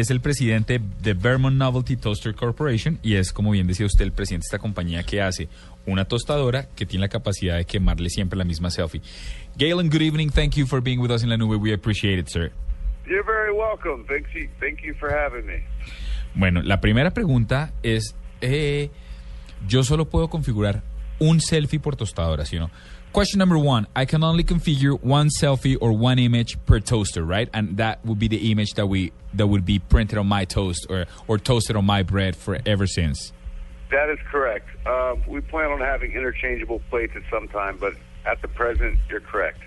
es el presidente de Vermont Novelty Toaster Corporation y es, como bien decía usted, el presidente de esta compañía que hace una tostadora que tiene la capacidad de quemarle siempre la misma selfie. Galen, good evening. Thank you for being with us in La Nube. We appreciate it, sir. You're very welcome. Thank you, thank you for having me. Bueno, la primera pregunta es, eh, yo solo puedo configurar un selfie por tostadora, ¿sí o no? Question number one, I can only configure one selfie or one image per toaster, right? And that would be the image that we that would be printed on my toast or, or toasted on my bread for ever since. That is correct. Uh, we plan on having interchangeable plates at some time, but at the present, you're correct.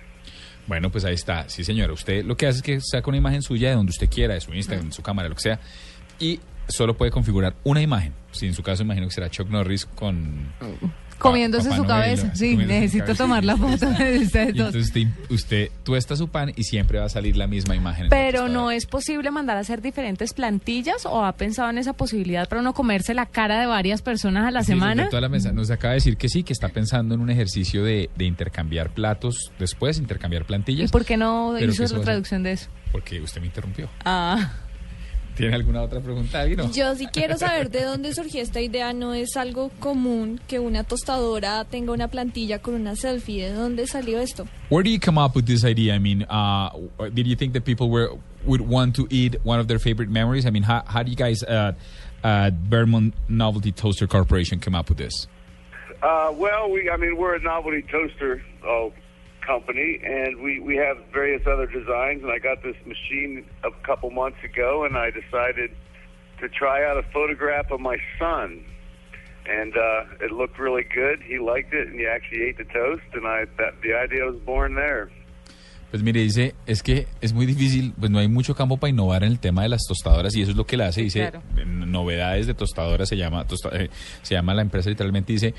Bueno, pues ahí está. Sí, señora. Usted lo que hace es que saca una imagen suya de donde usted quiera, de su Instagram, de su cámara, lo que sea, y solo puede configurar una imagen. Si en su caso imagino que será Chuck Norris con... Comiéndose Papá su Noel, cabeza. Sí, necesito cabeza. tomar la foto de ustedes Y dos. entonces usted, usted tuesta su pan y siempre va a salir la misma imagen. Pero no es posible mandar a hacer diferentes plantillas o ha pensado en esa posibilidad para no comerse la cara de varias personas a la Sí, semana. toda la mesa. Nos acaba de decir que sí, que está pensando en un ejercicio de, de intercambiar platos después, intercambiar ¿Y plantillas. por qué no hizo la traducción de eso? Porque usted me interrumpió. Ah, ¿Tiene alguna otra pregunta, Vino? Yo sí quiero saber de dónde surgió esta idea. No es algo común que una tostadora tenga una plantilla con una selfie. ¿De dónde salió esto? Where do you come up with this idea? I mean, uh, did you think that people were would want to eat one of their favorite memories? I mean, how, how do you guys uh, at Vermont Novelty Toaster Corporation come up with this? Uh, well, we, I mean, we're a novelty toaster uh, company, and we, we have various other designs. And I got this machine a couple months ago, and I decided to try out a photograph of my son. And uh, it looked really good. He liked it, and he actually ate the toast. And I that the idea was born there. Pues mire, dice, es que es muy difícil, pues no hay mucho campo para innovar en el tema de las tostadoras y eso es lo que le hace, dice, claro. novedades de tostadoras se llama, tosta- eh, se llama la empresa literalmente, dice,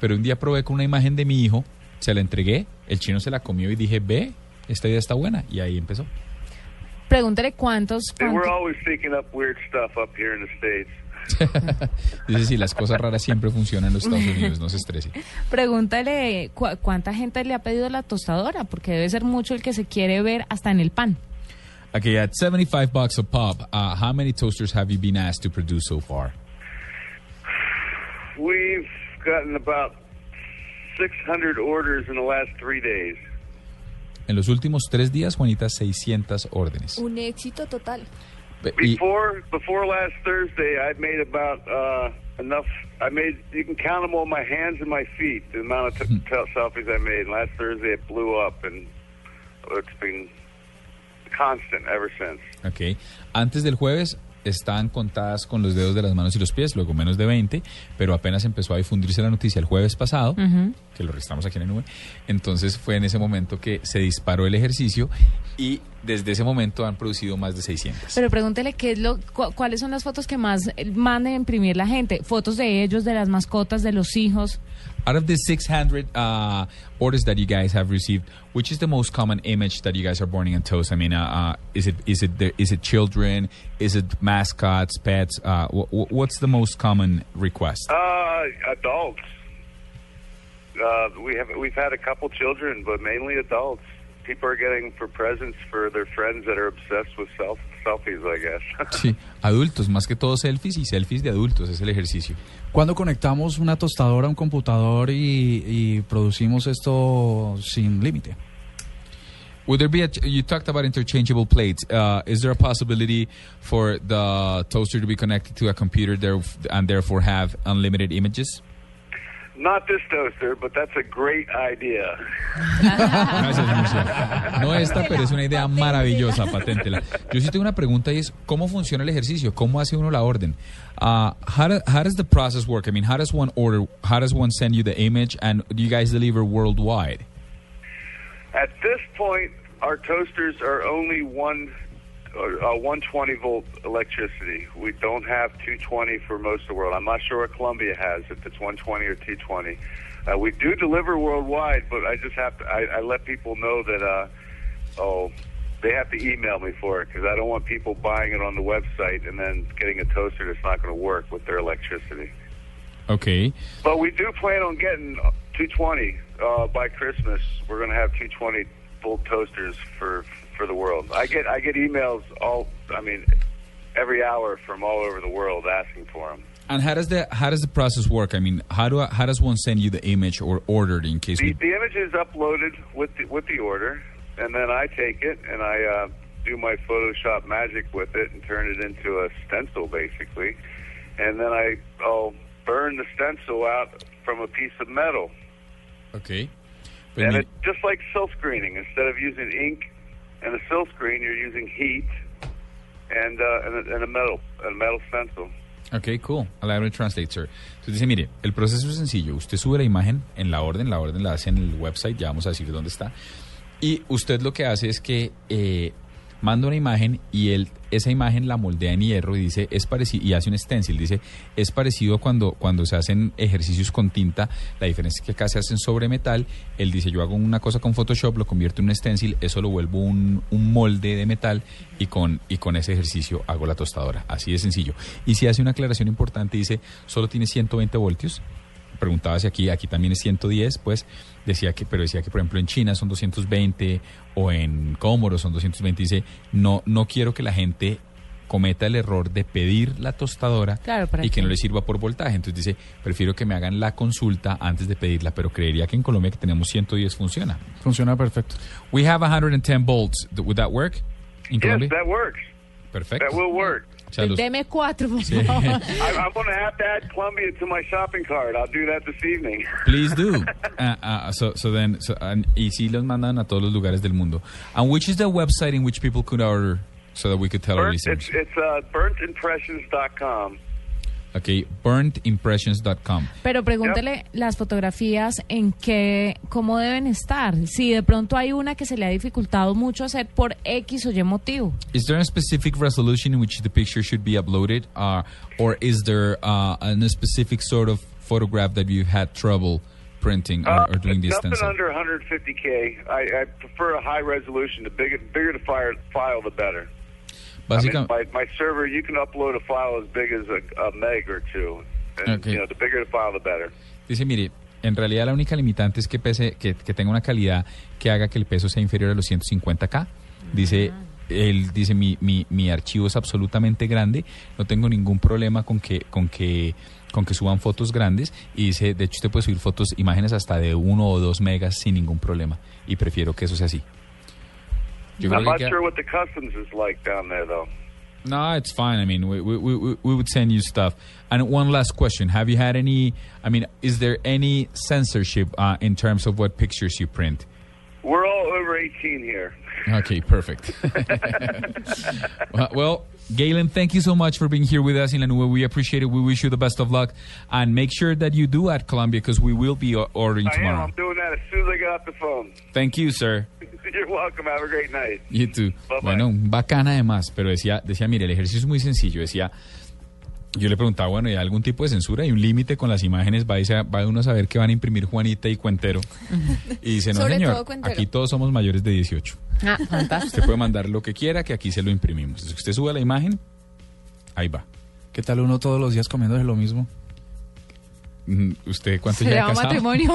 pero un día probé con una imagen de mi hijo, se la entregué, el chino se la comió y dije, ve, esta idea está buena y ahí empezó. pregúntele cuántos, cuántos- always thinking up weird stuff up here in the states. Dice, sí, las cosas raras siempre funcionan en los Estados Unidos, no se estrese. pregúntale cu- cuánta gente le ha pedido la tostadora, porque debe ser mucho el que se quiere ver hasta en el pan. Okay, at 75 bucks a pop, uh, how many toasters have you been asked to produce so far? We've gotten about 600 orders in the last three days. En los últimos tres días, Juanita, 600 órdenes. Un éxito total. Before before last Thursday, I made about uh, enough. I made you can count them on my hands and my feet. The amount of t- t- selfies I made. Last Thursday, it blew up, and it's been constant ever since. Ok. Antes del jueves estaban contadas con los dedos de las manos y los pies, luego menos de 20, pero apenas empezó a difundirse la noticia el jueves pasado, que lo registramos aquí en la nube, entonces fue en ese momento que se disparó el ejercicio y desde ese momento han producido más de 600. Pero pregúntele qué es lo, cu- cuáles son las fotos que más eh, manda a imprimir la gente. Fotos de ellos, de las mascotas, de los hijos. Out of the 600 uh, orders that you guys have received, which is the most common image that you guys are burning on toast? I mean, uh, uh, is it is it the, is it children? Is it mascots, pets? Uh, wh- wh- what's the most common request? Uh, adults. Uh, we have we've had a couple children, but mainly adults. People are getting for presents for their friends that are obsessed with self selfies. I guess. Sí, adultos, más que todo selfies y selfies de adultos, es el ejercicio. Cuando conectamos una tostadora a un computador y, y producimos esto sin límite? Would there be a? You talked about interchangeable plates. Uh, is there a possibility for the toaster to be connected to a computer there and therefore have unlimited images? Not this toaster, but that's a great idea. Gracias, Murcia. No esta, pero es una idea maravillosa, paténtela. Yo sí tengo una pregunta y es, ¿cómo funciona el ejercicio? ¿Cómo hace uno la orden? Uh, how, do- how does the process work? I mean, how does one order, how does one send you the image, and do you guys deliver worldwide? At this point, our toasters are only one uh, 120 volt electricity. We don't have 220 for most of the world. I'm not sure what Columbia has, if it's 120 or 220. Uh, we do deliver worldwide, but I just have to. I, I let people know that. Uh, oh, they have to email me for it because I don't want people buying it on the website and then getting a toaster that's not going to work with their electricity. Okay. But we do plan on getting 220 uh, by Christmas. We're going to have 220 volt toasters for for the world. I get I get emails all. I mean, every hour from all over the world asking for them. And how does the how does the process work? I mean, how do I, how does one send you the image or order it in case The, we? the image is uploaded with the, with the order, and then I take it and I uh, do my Photoshop magic with it and turn it into a stencil, basically. And then I I'll burn the stencil out from a piece of metal. Okay. Pues and it's just like silk screening. Instead of using ink and a silk screen, you're using heat and uh, and, a, and a metal a metal stencil. Ok, cool. To translate, sir. Entonces dice, mire, el proceso es sencillo. Usted sube la imagen en la orden, la orden la hace en el website, ya vamos a decir dónde está. Y usted lo que hace es que eh, manda una imagen y él, esa imagen la moldea en hierro y dice, es parecido, y hace un stencil, dice, es parecido cuando, cuando se hacen ejercicios con tinta, la diferencia es que acá se hacen sobre metal, él dice, yo hago una cosa con Photoshop, lo convierto en un stencil, eso lo vuelvo un, un molde de metal y con, y con ese ejercicio hago la tostadora, así de sencillo. Y si hace una aclaración importante, dice, solo tiene 120 voltios, preguntaba si aquí, aquí también es 110, pues decía que, pero decía que por ejemplo en China son 220 o en Comoros son 220, dice, no, no quiero que la gente cometa el error de pedir la tostadora Claro, y que no le sirva por voltaje. Entonces dice, prefiero que me hagan la consulta antes de pedirla, pero creería que en Colombia que tenemos 110 funciona. Funciona perfecto. We have 110 volts. Would that work in Yes, Colombia? that works. Perfecto. That will work. O sea, los- Deme cuatro, por Sí. favor. I, I'm going to have to add Columbia to my shopping cart. I'll do that this evening. Please do. Uh, uh, so, so then, so, and, y sí los mandan a todos los lugares del mundo. And which is the website in which people could order so that we could tell our Burnt, listeners? it's it's uh, burntimpressions.com. Okay, burnedimpressions.com. Pero pregúntele las fotografías en qué, cómo deben estar. Si de pronto hay una que se le ha dificultado mucho hacer por X o Y motivo. Is there a specific resolution in which the picture should be uploaded, uh, or is there uh, a specific sort of photograph that you've had trouble printing or, or doing Uh, nothing stencil? under 150k. I, I prefer a high resolution. The bigger, bigger the file the better. I mean, Básicamente, my, my server, you can upload a file as big as a, a meg or two. And, Okay. you know, the bigger the file, the better. dice, mire, en realidad la única limitante es que pese, que, que tenga una calidad que haga que el peso sea inferior a los 150k. Dice, él dice, mi, mi, mi archivo es absolutamente grande, no tengo ningún problema con que, con que con que suban fotos grandes y dice, de hecho usted puede subir fotos, imágenes hasta de uno o dos megas sin ningún problema y prefiero que eso sea así. Yo I'm not que- sure what the customs is like down there, though. No, it's fine. I mean, we, we, we, we would send you stuff. And one last question. Have you had any, I mean, is there any censorship uh, in terms of what pictures you print? We're all over 18 here. Okay, perfect. well, Galen, thank you so much for being here with us in La We appreciate it. We wish you the best of luck. And make sure that you do at Columbia because we will be ordering I am. tomorrow. I'm doing that as soon as I get off the phone. Thank you, sir. You're welcome. Have a great night. You too. Bueno, bacana además, pero decía, decía, mire, el ejercicio es muy sencillo. Decía, yo le preguntaba, bueno, ¿hay algún tipo de censura? ¿Hay un límite con las imágenes? Va, se- va uno a saber que van a imprimir Juanita y Cuentero. Y dice, no, Sobre señor, todo aquí todos somos mayores de 18. Ah, fantástico. Usted puede mandar lo que quiera, que aquí se lo imprimimos. Si usted sube la imagen, ahí va. ¿Qué tal uno todos los días comiendo de lo mismo? Mm, ¿Usted cuánto Se lleva llama casado? matrimonio.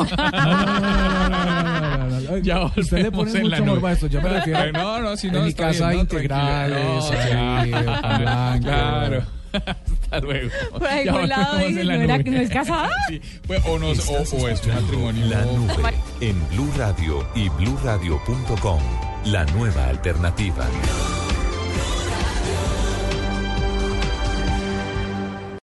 Ya Usted le pone en la mucho nube. morbo a esto. Yo me refiero no, no, si no, en mi casa bien, no, integrales. No, pan blanco. Claro. Hasta luego. Por algún lado dice, ¿no era es casada? Sí, pues, o, no, o, o es matrimonio. La Nube en Blue Radio y BlueRadio.com. la nueva alternativa.